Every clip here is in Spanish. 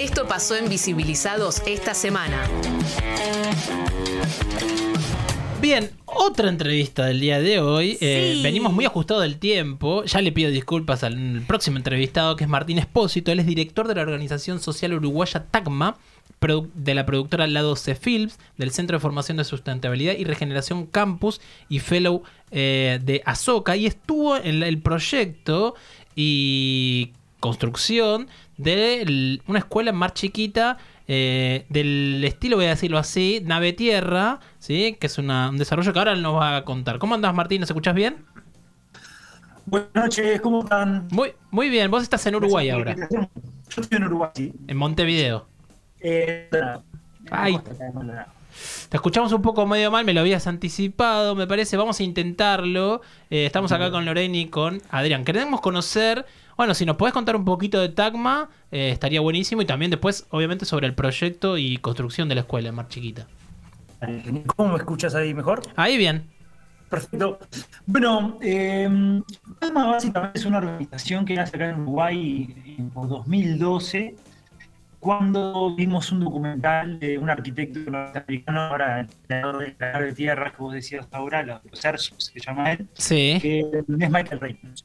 Esto pasó en Visibilizados esta semana. Bien, otra entrevista del día de hoy. Eh, venimos muy ajustados del tiempo. Ya le pido disculpas al próximo entrevistado, que es Martín Espósito. Él es director de la organización social uruguaya TACMA, de la productora Lado C Films, del Centro de Formación de Sustentabilidad y Regeneración Campus y Fellow eh, de Azoka. Y estuvo en el proyecto y construcción de una escuela más chiquita eh, del estilo, voy a decirlo así, nave tierra, ¿sí? que es una- un desarrollo que ahora nos va a contar. ¿Cómo andás, Martín? ¿Nos escuchás bien? Buenas noches, ¿cómo están? Muy, muy bien, vos estás en Uruguay Gracias ahora. Yo estoy en Uruguay, sí. en Montevideo. Eh, Ay. Te escuchamos un poco medio mal, me lo habías anticipado, me parece. Vamos a intentarlo. Eh, estamos acá con Lorena y con Adrián. Queremos conocer, bueno, si nos podés contar un poquito de Tacma, eh, estaría buenísimo. Y también después, obviamente, sobre el proyecto y construcción de la escuela más chiquita. Eh, ¿Cómo me escuchas ahí mejor? Ahí bien. Perfecto. Bueno, eh, Palma básicamente es una organización que nace acá en Uruguay en- por 2012, cuando vimos un documental de un arquitecto norteamericano, ahora el de tierra que vos decías ahora, los Sergio se llama él, Sí. que es Michael Reynolds.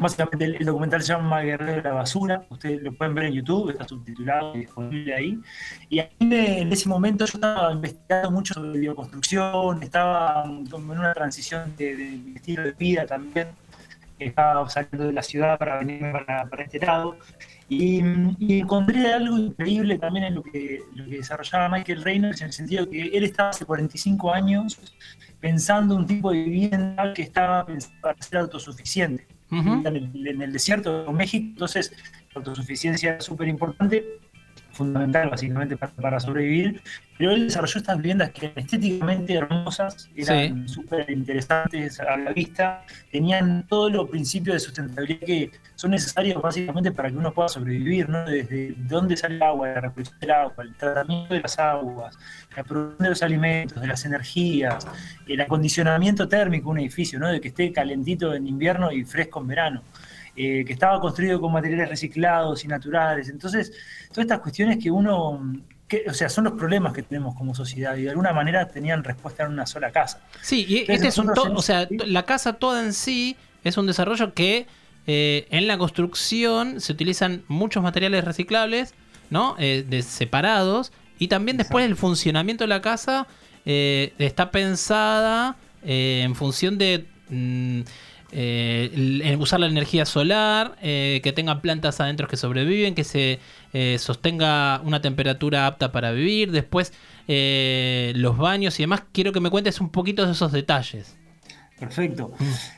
Básicamente el, documental se llama Guerrero de la Basura, ustedes lo pueden ver en YouTube, está subtitulado y disponible ahí. Y a mí me- en ese momento yo estaba investigando mucho sobre bioconstrucción, estaba en una transición de, de estilo de vida también, estaba saliendo de la ciudad para venirme para, para este lado. Y, y encontré algo increíble también en lo que, lo que desarrollaba Michael Reynolds, en el sentido que él estaba hace 45 años pensando un tipo de vivienda que estaba pensada para ser autosuficiente En, el, en el desierto de México, entonces la autosuficiencia es súper importante, fundamental básicamente para, para sobrevivir, pero él desarrolló estas viviendas que eran estéticamente hermosas, eran súper interesantes a la vista, tenían todos los principios de sustentabilidad que son necesarios básicamente para que uno pueda sobrevivir, ¿no? desde dónde sale el agua, la recolección del agua, el tratamiento de las aguas, la producción de los alimentos, de las energías, el acondicionamiento térmico de un edificio, ¿no? de que esté calentito en invierno y fresco en verano, eh, que estaba construido con materiales reciclados y naturales. Entonces, todas estas cuestiones que uno, que, o sea, son los problemas que tenemos como sociedad y de alguna manera tenían respuesta en una sola casa. Sí, y Entonces, este es un o sea, la casa toda en sí es un desarrollo que eh, en la construcción se utilizan muchos materiales reciclables, ¿no? Eh, de separados y también después el funcionamiento de la casa eh, está pensada en función de mm, eh, usar la energía solar, eh, que tenga plantas adentro que sobreviven, que se eh, sostenga una temperatura apta para vivir, después los baños y demás. Quiero que me cuentes un poquito de esos detalles. Perfecto.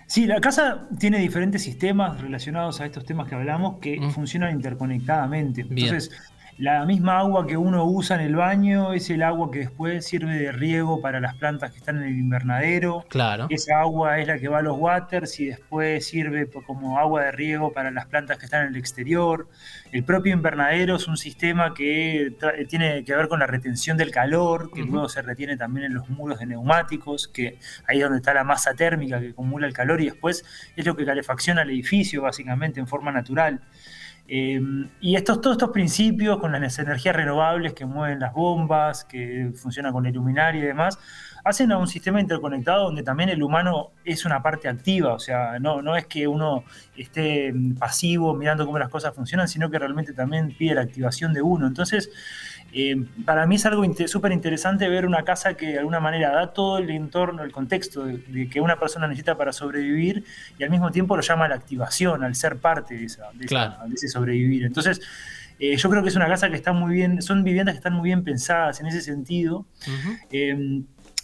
Sí, la casa tiene diferentes sistemas relacionados a estos temas que hablamos que Mm. funcionan interconectadamente. Bien. Entonces, la misma agua que uno usa en el baño es el agua que después sirve de riego para las plantas que están en el invernadero. Claro. Esa agua es la que va a los waters y después sirve como agua de riego para las plantas que están en el exterior. El propio invernadero es un sistema que tiene que ver con la retención del calor, que luego se retiene también en los muros de neumáticos, que ahí es donde está la masa térmica que acumula el calor y después es lo que calefacciona el edificio básicamente en forma natural. Eh, y estos, todos estos principios con las energías renovables que mueven las bombas, que funcionan con la luminaria y demás, hacen a un sistema interconectado donde también el humano es una parte activa, o sea, no, no es que uno esté pasivo mirando cómo las cosas funcionan, sino que realmente también pide la activación de uno. Entonces, eh, para mí es algo súper interesante ver una casa que de alguna manera da todo el entorno, el contexto de, de que una persona necesita para sobrevivir y al mismo tiempo lo llama a la activación, al ser parte de, esa, de, esa- Claro. de ese sobrevivir. Entonces, eh, yo creo que es una casa que está muy bien, son viviendas que están muy bien pensadas en ese sentido. Eh,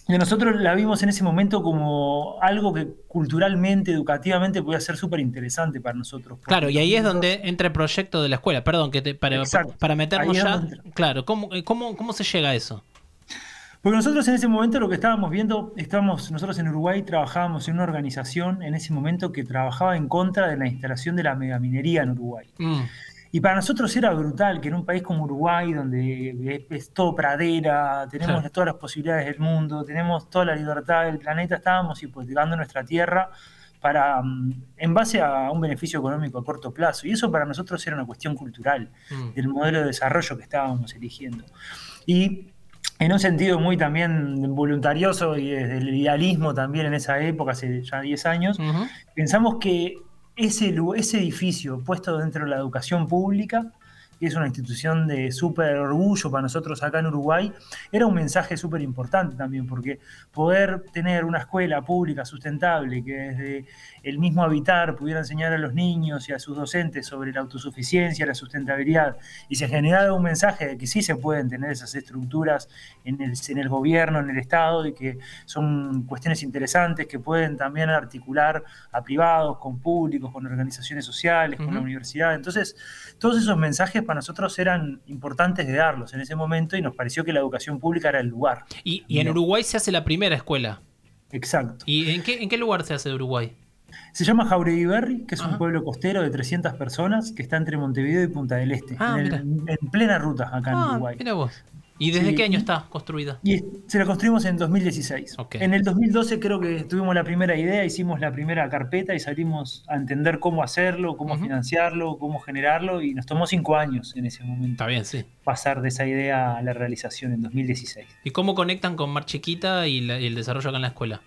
nosotros la vimos en ese momento como algo que culturalmente, educativamente podía ser súper interesante para nosotros. Claro, y ahí es donde entra el proyecto de la escuela. Perdón, que te- para, Exacto. para meternos Ahí ya. Claro, ¿cómo, eh, cómo, ¿cómo se llega a eso? Porque nosotros en ese momento lo que estábamos viendo, estábamos, nosotros en Uruguay trabajábamos en una organización en ese momento que trabajaba en contra de la instalación de la megaminería en Uruguay. Mm, Y para nosotros era brutal que en un país como Uruguay, donde es, es todo pradera, tenemos Claro. todas las posibilidades del mundo, tenemos toda la libertad del planeta, estábamos hipotecando nuestra tierra para, mm, en base a un beneficio económico a corto plazo. Y eso para nosotros era una cuestión cultural Mm. del modelo de desarrollo que estábamos eligiendo. Y en un sentido muy también voluntarioso y desde el idealismo también en esa época, hace ya 10 años, Ujú. pensamos que ese, ese edificio puesto dentro de la educación pública, que es una institución de súper orgullo para nosotros acá en Uruguay, era un mensaje súper importante también, porque poder tener una escuela pública sustentable que desde el mismo habitar pudiera enseñar a los niños y a sus docentes sobre la autosuficiencia, la sustentabilidad, y se generaba un mensaje de que sí se pueden tener esas estructuras en el, en el gobierno, en el Estado, y que son cuestiones interesantes que pueden también articular a privados, con públicos, con organizaciones sociales, con la universidad. Entonces, todos esos mensajes para nosotros eran importantes de darlos en ese momento y nos pareció que la educación pública era el lugar. Y, y en. Uruguay se hace la primera escuela. Exacto. ¿Y en qué, en qué lugar se hace de Uruguay? Se llama Jauregui Berry, que es Ajá. un pueblo costero de 300 personas que está entre Montevideo y Punta del Este, Ah, en, el- en plena ruta acá en Ah, Uruguay. mira vos. ¿Y desde Sí. qué año está construida? Y se la construimos en 2016. Ok. En el 2012 creo que tuvimos la primera idea, hicimos la primera carpeta y salimos a entender cómo hacerlo, cómo financiarlo, cómo generarlo y nos tomó cinco años en ese momento Está bien, sí. pasar de esa idea a la realización en 2016. ¿Y cómo conectan con Mar Chiquita y, la- y el desarrollo acá en la escuela?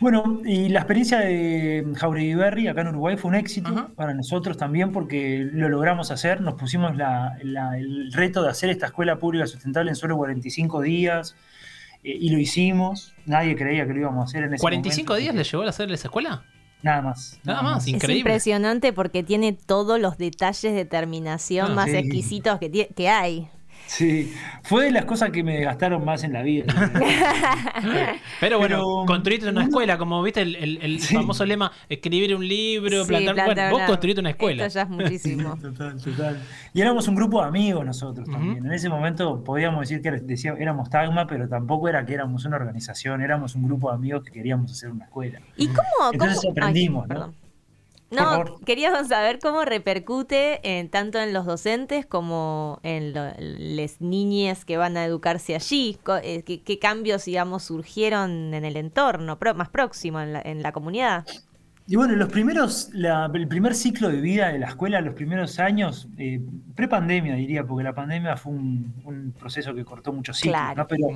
Bueno, y la experiencia de Jauregui Berry acá en Uruguay fue un éxito para nosotros también porque lo logramos hacer, nos pusimos la- la- el reto de hacer esta escuela pública sustentable en solo 45 días eh, y lo hicimos, nadie creía que lo íbamos a hacer en ese ¿45 momento, días le llevó a hacer esa escuela? Nada más. Nada más, Es Increíble. impresionante porque tiene todos los detalles de terminación Ah, más sí. exquisitos que, que hay. Sí, fue de las cosas que me desgastaron más en la vida. Pero bueno, Pero- construiste una escuela, como viste el, el- el Sí. famoso lema, escribir un libro, Sí, plantar... plantar Bueno, vos construiste una escuela. Esto ya es muchísimo. Total, total. Y éramos un grupo de amigos nosotros también. En ese momento podíamos decir que decía- éramos Tagma, pero tampoco era que éramos una organización, éramos un grupo de amigos que queríamos hacer una escuela. ¿Y cómo? Entonces cómo- aprendimos, ¿no? perdón. No, queríamos saber cómo repercute en, tanto en los docentes como en las niñas que van a educarse allí. Eh, ¿Qué, qué cambios, digamos, surgieron en el entorno pro- más próximo, en la, en la comunidad? Y bueno, los primeros, la- el primer ciclo de vida de la escuela, los primeros años, eh, pre-pandemia diría, porque la pandemia fue un, un proceso que cortó muchos ciclos, Claro. ¿no? Pero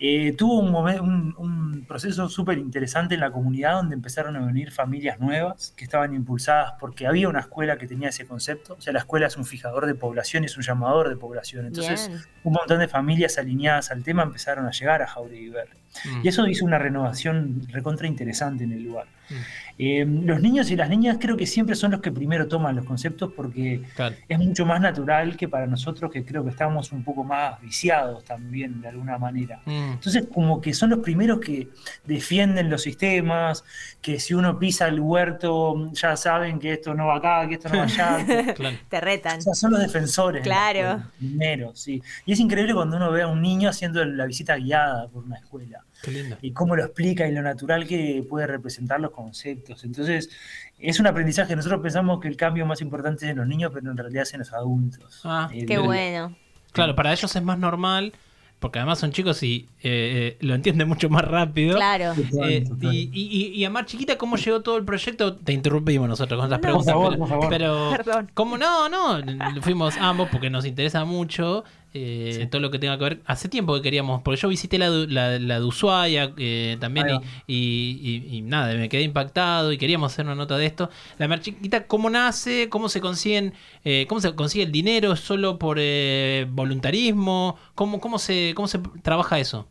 eh, tuvo un, momen- un, un proceso súper interesante en la comunidad donde empezaron a venir familias nuevas que estaban impulsadas porque había una escuela que tenía ese concepto. O sea, la escuela es un fijador de población, es un llamador de población. Entonces, Bien. un montón de familias alineadas al tema empezaron a llegar a Jauregui Berry. Mm. Y eso hizo una renovación recontra interesante en el lugar. Mm. Eh, los niños y las niñas creo que siempre son los que primero toman los conceptos porque Claro. es mucho más natural que para nosotros que creo que estamos un poco más viciados también de alguna manera. Mm. Entonces como que son los primeros que defienden los sistemas, que si uno pisa el huerto ya saben que esto no va acá, que esto no va allá. que- Claro. Te retan. o sea, son los defensores. de la Claro. escuela, primero, sí. Y es increíble cuando uno ve a un niño haciendo la visita guiada por una escuela Qué lindo. y cómo lo explica y lo natural que puede representar los conceptos. Entonces, es un aprendizaje. Nosotros pensamos que el cambio más importante es en los niños, pero en realidad es en los adultos. Ah, Eh, Qué bueno. Claro, para ellos es más normal, porque además son chicos y eh, eh, lo entienden mucho más rápido. Claro. Eh, y, y, y a Mar Chiquita, ¿cómo llegó todo el proyecto? Te interrumpimos nosotros con las No. preguntas. Por favor, pero, por favor. pero Perdón. ¿cómo no? No, fuimos ambos porque nos interesa mucho eh, todo lo que tenga que ver. Hace tiempo que queríamos, porque yo visité la, de- la, la de Ushuaia eh, también y, va. y- y- y nada, me quedé impactado y queríamos hacer una nota de esto. La Mar Chiquita, ¿cómo nace? ¿Cómo se consiguen? eh, ¿Cómo se consigue el dinero? ¿Es solo por eh, voluntarismo? ¿Cómo, cómo, se, ¿Cómo se trabaja eso?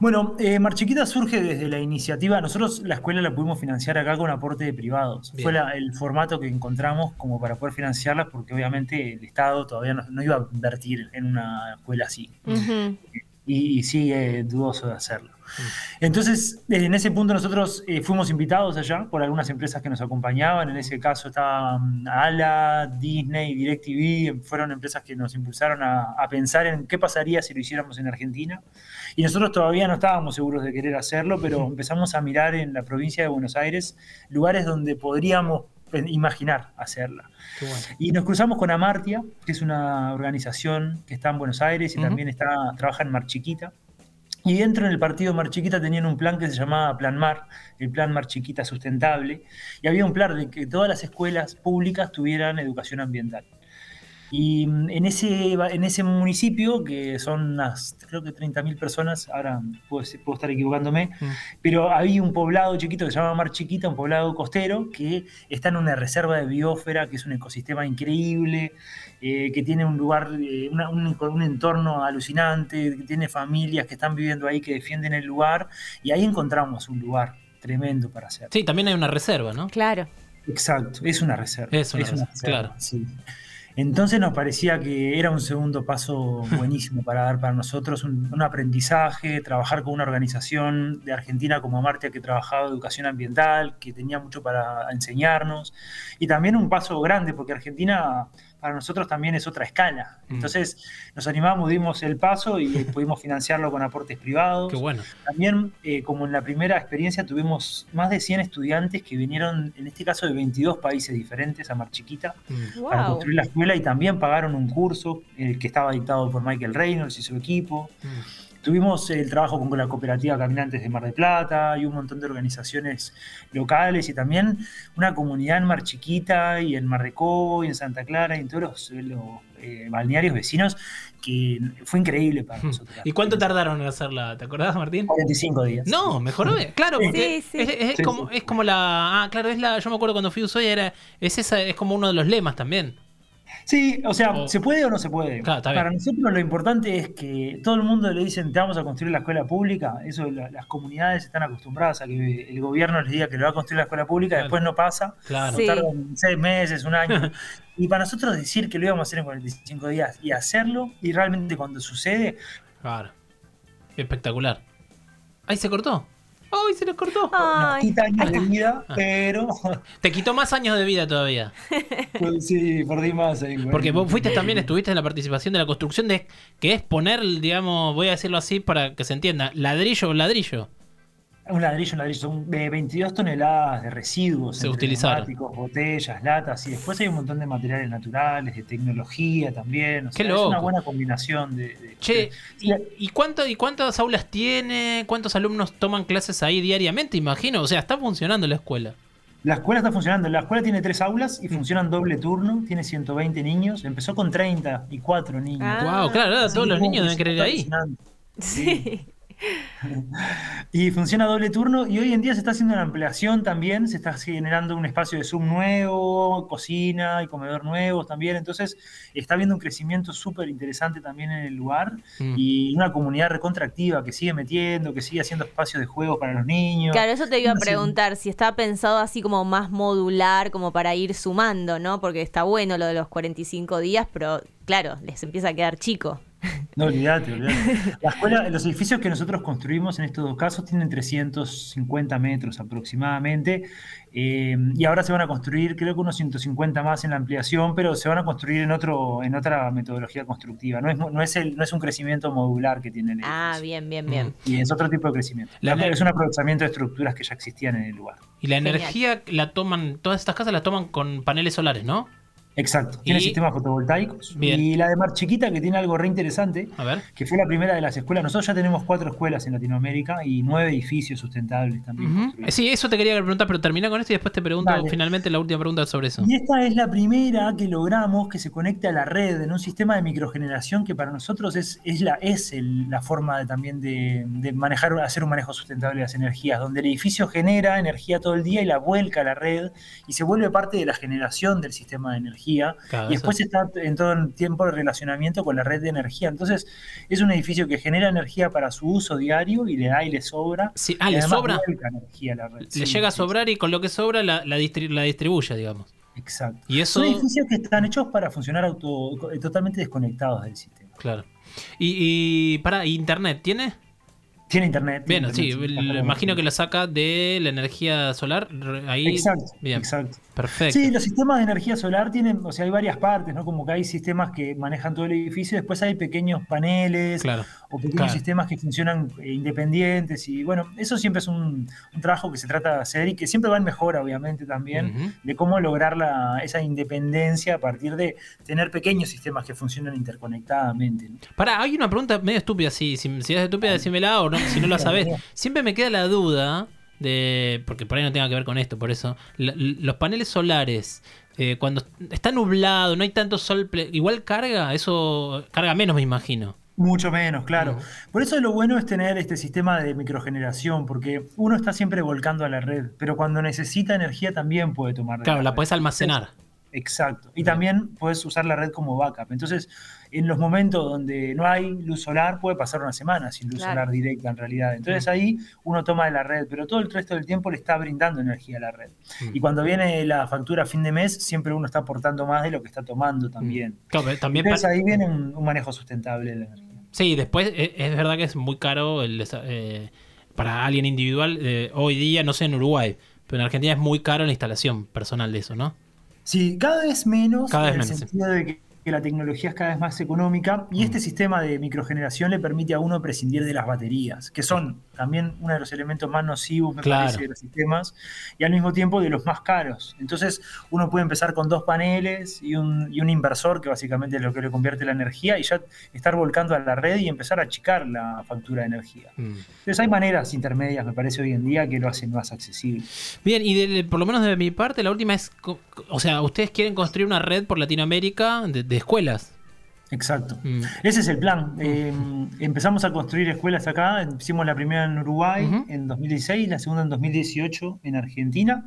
Bueno, eh, Marchiquita surge desde la iniciativa. Nosotros la escuela la pudimos financiar acá con aporte de privados. Bien. Fue la- el formato que encontramos como para poder financiarla, porque obviamente el Estado todavía no, no iba a invertir en una escuela así. Y, y sigue dudoso de hacerlo. Entonces, en ese punto nosotros eh, fuimos invitados allá por algunas empresas que nos acompañaban. En ese caso estaban ALA, Disney, DirecTV, fueron empresas que nos impulsaron a, a pensar en qué pasaría si lo hiciéramos en Argentina. Y nosotros todavía no estábamos seguros de querer hacerlo, pero empezamos a mirar en la provincia de Buenos Aires lugares donde podríamos eh, imaginar hacerla. Bueno. Y nos cruzamos con Amartia, que es una organización que está en Buenos Aires y también está, trabaja en Mar Chiquita. Y dentro del partido Mar Chiquita tenían un plan que se llamaba Plan Mar, el Plan Mar Chiquita Sustentable, y había un plan de que todas las escuelas públicas tuvieran educación ambiental. Y mm, en ese, en ese municipio, que son unas, creo que 30.000 personas, ahora puedo, puedo estar equivocándome, Mm. pero había un poblado chiquito que se llama Mar Chiquita, un poblado costero, que está en una reserva de biosfera, que es un ecosistema increíble, eh, que tiene un lugar, eh, una- un, un entorno alucinante, que tiene familias que están viviendo ahí, que defienden el lugar, y ahí encontramos un lugar tremendo para hacer. Sí, también hay una reserva, ¿no? Claro. Exacto, es una reserva. Es una reserva, claro. sí. Entonces nos parecía que era un segundo paso buenísimo para dar para nosotros, un, un aprendizaje, trabajar con una organización de Argentina como Martia que trabajaba educación ambiental, que tenía mucho para enseñarnos, y también un paso grande, porque Argentina para nosotros también es otra escala. Mm. Entonces nos animamos, dimos el paso y pudimos financiarlo con aportes privados. Qué bueno. También, eh, como en la primera experiencia, tuvimos más de 100 estudiantes que vinieron, en este caso, de 22 países diferentes a Mar Chiquita Mm. para Wow. construir la escuela y también pagaron un curso eh, que estaba dictado por Michael Reynolds y su equipo. Mm. Tuvimos el trabajo con la cooperativa Caminantes de Mar del Plata y un montón de organizaciones locales y también una comunidad en Mar Chiquita y en Mar de Cobo y en Santa Clara y en todos los, los, eh, balnearios vecinos que fue increíble para nosotros. ¿Y cuánto tardaron en hacerla? ¿Te acordás, Martín? 45 días. No, mejoró. Claro, Sí. porque Sí, sí. Es, es Sí, como, sí. es como la. Ah, claro, es la. Yo me acuerdo cuando fui a Ushuaia, era. Es esa, es como uno de los lemas también. Sí, o sea, O- ¿se puede o no se puede? Claro, está bien. Para nosotros lo importante es que todo el mundo le dicen, te vamos a construir la escuela pública. Eso la- las comunidades están acostumbradas a que el gobierno les diga que le va a construir la escuela pública, Claro. después no pasa. Claro. Sí. Tardan seis meses, un año. y para nosotros decir que lo íbamos a hacer en 45 días y hacerlo, y realmente cuando sucede, Claro. Espectacular. Ahí se cortó. ¡Ay, se les cortó! Nos quita años de vida, Ah. pero Te quitó más años de vida todavía. pues, sí, perdí más ahí. bueno. Porque vos fuiste también, estuviste en la participación de la construcción de. que es poner, digamos, voy a decirlo así para que se entienda, ladrillo o ladrillo. Un ladrillo, un ladrillo, son de 22 toneladas de residuos. Se utilizaron. botellas, latas, y después hay un montón de materiales naturales, de tecnología también. O Qué sea, es una loco. buena combinación de. de- Che, de- ¿y, y cuánto, ¿y cuántas aulas tiene? ¿Cuántos alumnos toman clases ahí diariamente? Imagino. O sea, está funcionando la escuela. La escuela está funcionando. La escuela tiene tres aulas y Mm. funcionan doble turno. Tiene 120 niños. Empezó con 34 niños. Ah. wow, claro, todos los niños deben querer ir ahí. Sí. Y funciona doble turno y hoy en día se está haciendo una ampliación también, se está generando un espacio de Zoom nuevo, cocina y comedor nuevos también, entonces está habiendo un crecimiento súper interesante también en el lugar Mm. y una comunidad recontractiva que sigue metiendo, que sigue haciendo espacios de juego para los niños. Claro, eso te iba a preguntar si está pensado así como más modular, como para ir sumando, ¿no? Porque está bueno lo de los 45 días, pero claro, les empieza a quedar chico. No, olvídate, olvídate. La escuela, los edificios que nosotros construimos en estos dos casos tienen 350 metros aproximadamente. eh, y ahora se van a construir, creo que unos 150 más en la ampliación, pero se van a construir en otro, en otra metodología constructiva. No es, no es, el, no es un crecimiento modular que tiene el Ah, bien, bien, bien. Y es otro tipo de crecimiento. La- es un aprovechamiento de estructuras que ya existían en el lugar. Y la Genial. energía la toman, todas estas casas las toman con paneles solares, ¿no? Exacto. Tiene Y- sistemas fotovoltaicos. Bien. Y la de Mar Chiquita, que tiene algo re interesante, A ver. que fue la primera de las escuelas. Nosotros ya tenemos cuatro escuelas en Latinoamérica y nueve edificios sustentables también. Construidos. Sí, eso te quería preguntar, pero termina con esto y después te pregunto Dale. finalmente la última pregunta sobre eso. Y esta es la primera que logramos que se conecte a la red en un sistema de microgeneración que para nosotros es, es, la, es el- la forma de, también de, de manejar, hacer un manejo sustentable de las energías, donde el edificio genera energía todo el día y la vuelca a la red y se vuelve parte de la generación del sistema de energía. Claro, y después está en todo el tiempo de relacionamiento con la red de energía. Entonces es un edificio que genera energía para su uso diario y le da y le sobra. Sí, ah, le sobra. vuelca energía a la red. Le Sí, llega a sobrar y con lo que sobra la, la, distri- la distribuye, digamos. Exacto. Y eso. Son edificios que están hechos para funcionar auto, totalmente desconectados del sistema. Claro. Y, y para, ¿internet tiene? Tiene internet. tiene Bien, sí, internet, imagino que lo saca de la energía solar. Ahí. Exacto, Bien, exacto. perfecto. Sí, los sistemas de energía solar tienen, o sea, hay varias partes, ¿no? Como que hay sistemas que manejan todo el edificio, después hay pequeños paneles Claro. o pequeños claro. sistemas que funcionan eh, independientes y bueno, eso siempre es un, un trabajo que se trata de hacer y que siempre va en mejora, obviamente, también, de cómo lograr la, esa independencia a partir de tener pequeños sistemas que funcionan interconectadamente. ¿no? Pará, hay una pregunta medio estúpida, sí. Si, si es estúpida, decímela o no. Si no lo sabes. Siempre me queda la duda de, porque por ahí no tenga que ver con esto, por eso, la- los paneles solares, eh, cuando está nublado, no hay tanto sol, igual carga, eso carga menos me imagino. Mucho menos, claro. Mm. Por eso lo bueno es tener este sistema de microgeneración, porque uno está siempre volcando a la red, pero cuando necesita energía también puede tomar. Claro, la red. puedes almacenar. Exacto. Y también puedes usar la red como backup. Entonces, en los momentos donde no hay luz solar, puede pasar una semana sin luz Claro. solar directa en realidad. Entonces ahí uno toma de la red, pero todo el resto del tiempo le está brindando energía a la red. Mm. Y cuando viene la factura a fin de mes, siempre uno está aportando más de lo que está tomando también. Pero también Entonces ahí viene un, un manejo sustentable de la energía. Sí, después eh, es verdad que es muy caro el eh, para alguien individual. eh, hoy día, no sé en Uruguay, pero en Argentina es muy caro la instalación personal de eso, ¿no? Sí, cada vez menos, Cada vez en el menos, sí. sentido de que, que la tecnología es cada vez más económica y Mm. este sistema de microgeneración le permite a uno prescindir de las baterías, que son también uno de los elementos más nocivos, me Claro. parece, de los sistemas, y al mismo tiempo de los más caros. Entonces, uno puede empezar con dos paneles y un, y un inversor, que básicamente es lo que le convierte la energía, y ya estar volcando a la red y empezar a achicar la factura de energía. Mm. Entonces, hay maneras intermedias, me parece, hoy en día que lo hacen más accesible. Bien, y de- por lo menos de mi parte, la última es, o sea, ustedes quieren construir una red por Latinoamérica de, de escuelas. Exacto. Mm. Ese es el plan. Eh, empezamos a construir escuelas acá. Hicimos la primera en Uruguay en 2016, la segunda en 2018 en Argentina,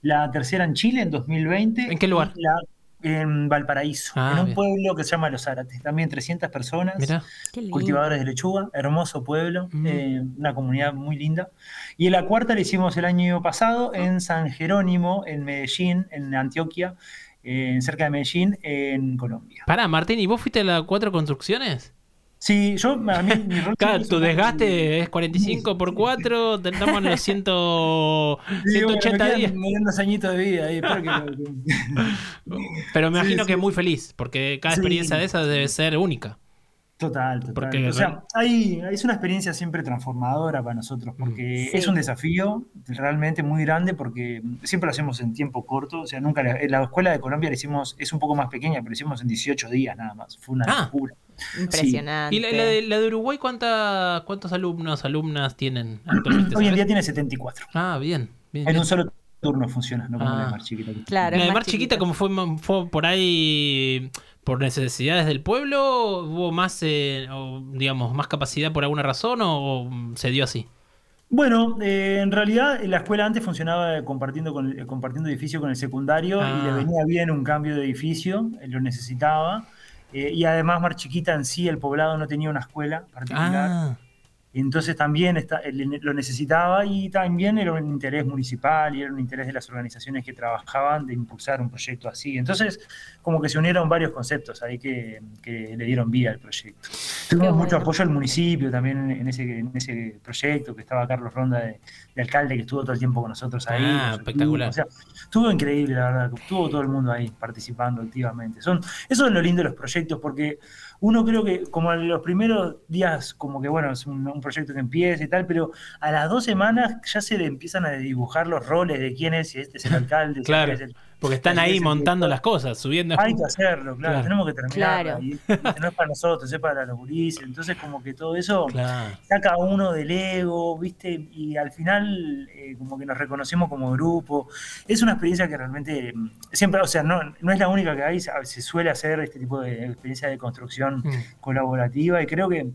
la tercera en Chile en 2020. ¿En qué lugar? la- en Valparaíso, Ah, en un bien. pueblo que se llama Los Árates. También 300 personas, Mirá. Cultivadores de lechuga, hermoso pueblo, eh, una comunidad muy linda. Y la cuarta la hicimos el año pasado en San Jerónimo, en Medellín, en Antioquia, eh, cerca de Medellín, en Colombia. Pará, Martín, ¿y vos fuiste a las cuatro construcciones? Sí, yo, a mí, mi rol Claro, tu es- desgaste es 45 por 4, estamos en los 100, Sí, bueno, 180 me días. quedan- me quedan dos añitos de vida ahí, espero que- Pero me Sí, imagino sí. que muy feliz, porque cada Sí. experiencia de esas debe ser única. Total, total. Porque o sea, hay, es una experiencia siempre transformadora para nosotros, porque Sí. es un desafío realmente muy grande, porque siempre lo hacemos en tiempo corto. O sea, nunca la, en la escuela de Colombia la hicimos, es un poco más pequeña, pero la hicimos en 18 días nada más. Fue una Ah. locura. Impresionante. ¿Y la, la de, la de Uruguay cuánta, cuántos alumnos, alumnas tienen actualmente? Hoy en día tiene 74. Ah, bien. bien, En bien. un solo turno funciona, no como la Ah. de Mar Chiquita. Claro, La de Mar Chiquita, chiquita. como fue, fue por ahí por necesidades del pueblo, hubo más, eh, o, digamos, más capacidad por alguna razón o, o se dio así. Bueno, eh, en realidad la escuela antes funcionaba compartiendo, con, el- compartiendo edificio con el secundario Ah. y le venía bien un cambio de edificio, eh, lo necesitaba. eh, y además Mar Chiquita en sí, el poblado no tenía una escuela particular. Ah, Entonces también está, lo necesitaba y también era un interés municipal y era un interés de las organizaciones que trabajaban de impulsar un proyecto así. Entonces, como que se unieron varios conceptos ahí que, que le dieron vida al proyecto. Tuvimos mucho apoyo del municipio también en ese, en ese proyecto, que estaba Carlos Ronda de, de alcalde, que estuvo todo el tiempo con nosotros ahí. Ah, espectacular. O sea, estuvo increíble, la verdad. Estuvo todo el mundo ahí participando activamente. Son, eso es lo lindo de los proyectos, porque uno creo que como en los primeros días, como que bueno, es un, un proyecto que empieza y tal, pero a las dos semanas ya se le empiezan a dibujar los roles de quién es, si este es el alcalde, si este es el... porque están ahí es montando las cosas, subiendo. Hay que hacerlo, claro, Claro. tenemos que terminar. Claro. Y, no es para nosotros, es para los gurises. Entonces, como que todo eso Claro. saca uno del ego, ¿viste? Y al final, eh, como que nos reconocemos como grupo. Es una experiencia que realmente mm, siempre, o sea, no, no es la única que hay, se se suele hacer este tipo de experiencia de construcción Mm. colaborativa y creo que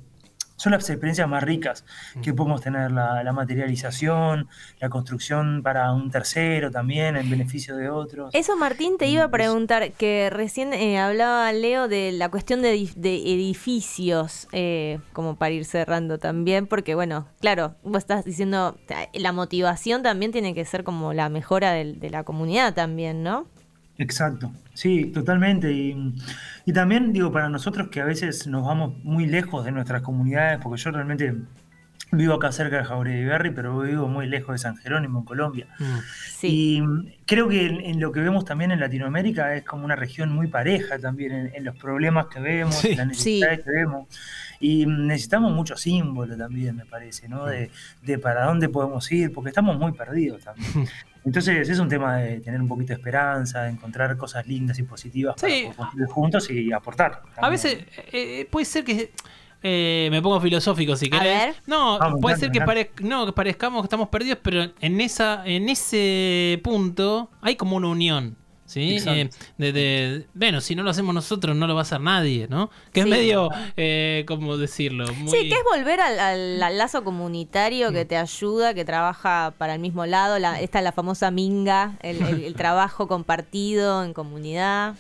son las experiencias más ricas que Mm. podemos tener, la, la materialización, la construcción para un tercero también, en beneficio de otros. Eso, Martín, te iba a preguntar, que recién eh, hablaba Leo de la cuestión de, edif- de edificios, eh, como para ir cerrando también, porque bueno, claro, vos estás diciendo, ta- la motivación también tiene que ser como la mejora del- de, la comunidad también, ¿no? Exacto, sí, totalmente. Y, y también digo, para nosotros que a veces nos vamos muy lejos de nuestras comunidades, porque yo realmente vivo acá cerca de Jauregui Berry, pero vivo muy lejos de San Jerónimo, en Colombia. Mm. Sí. Y mm, creo que en, en lo que vemos también en Latinoamérica es como una región muy pareja también en, en los problemas que vemos, Sí. en las necesidades que vemos. Y mm, necesitamos mucho símbolo también, me parece, ¿no? De, de para dónde podemos ir, porque estamos muy perdidos también. Entonces es un tema de tener un poquito de esperanza, de encontrar cosas lindas y positivas Sí. para construir juntos y aportar. A veces eh, eh, puede ser que eh, me pongo filosófico si A querés. ver. No, Vamos, puede ser que, parez- no, que parezcamos que estamos perdidos, pero en esa en ese punto hay como una unión. ¿Sí? Eh, de, de- bueno, si no lo hacemos nosotros, no lo va a hacer nadie, ¿no? Que es medio, eh, ¿cómo decirlo? Muy... Sí, que es volver al, al- al lazo comunitario Mm. que te ayuda, que trabaja para el mismo lado. La, esta es la famosa minga, el, el- el trabajo compartido en comunidad.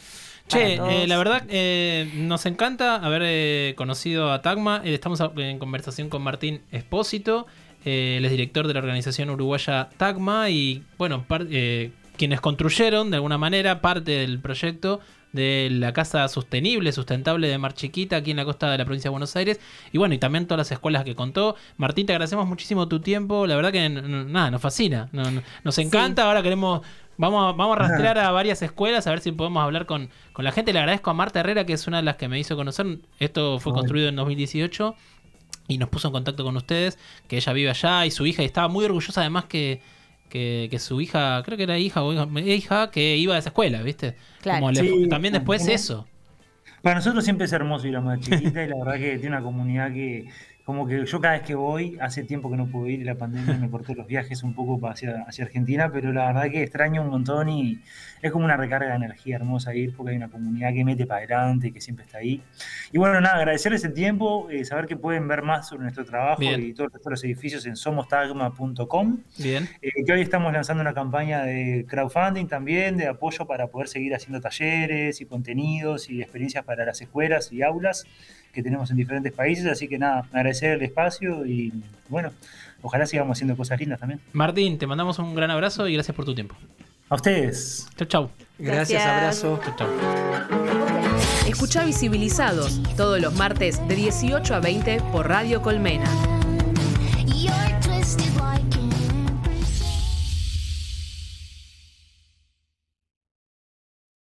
Che, eh, la verdad eh, nos encanta haber eh, conocido a Tagma. Eh, estamos en conversación con Martín Espósito. Eh, él es director de la organización uruguaya Tagma y, bueno, par- eh, quienes construyeron de alguna manera parte del proyecto de la casa sostenible, sustentable de Mar Chiquita aquí en la costa de la provincia de Buenos Aires. Y bueno, y también todas las escuelas que contó. Martín, te agradecemos muchísimo tu tiempo. La verdad que nada, nos fascina. No- no- nos encanta. Ahora queremos Vamos a, vamos a rastrear a varias escuelas a ver si podemos hablar con, con la gente. Le agradezco a Marta Herrera, que es una de las que me hizo conocer. Esto fue construido en 2018 y nos puso en contacto con ustedes, que ella vive allá y su hija, y estaba muy orgullosa además que, que, que su hija, creo que era hija o hija, hija, que iba a esa escuela, ¿viste? Claro. Como le- Sí, también después como- eso. Para nosotros siempre es hermoso ir a Mar Chiquita y la verdad que tiene una comunidad que, como que yo cada vez que voy, hace tiempo que no puedo ir y la pandemia me cortó los viajes un poco hacia, hacia Argentina, pero la verdad que extraño un montón y es como una recarga de energía hermosa ir porque hay una comunidad que mete para adelante, que siempre está ahí. Y bueno, nada, agradecerles el tiempo, eh, saber que pueden ver más sobre nuestro trabajo Bien. y todos los edificios en somostagma.com. Bien. Eh, que hoy estamos lanzando una campaña de crowdfunding también, de apoyo para poder seguir haciendo talleres y contenidos y experiencias para las escuelas y aulas que tenemos en diferentes países. Así que nada, agradecer el espacio y bueno, ojalá sigamos haciendo cosas lindas también. Martín, te mandamos un gran abrazo y gracias por tu tiempo. A ustedes. Chau, chau. Gracias, Gracias. abrazo. Chau, chau. Escucha Visibilizados todos los martes de 18 a 20 por Radio Colmena.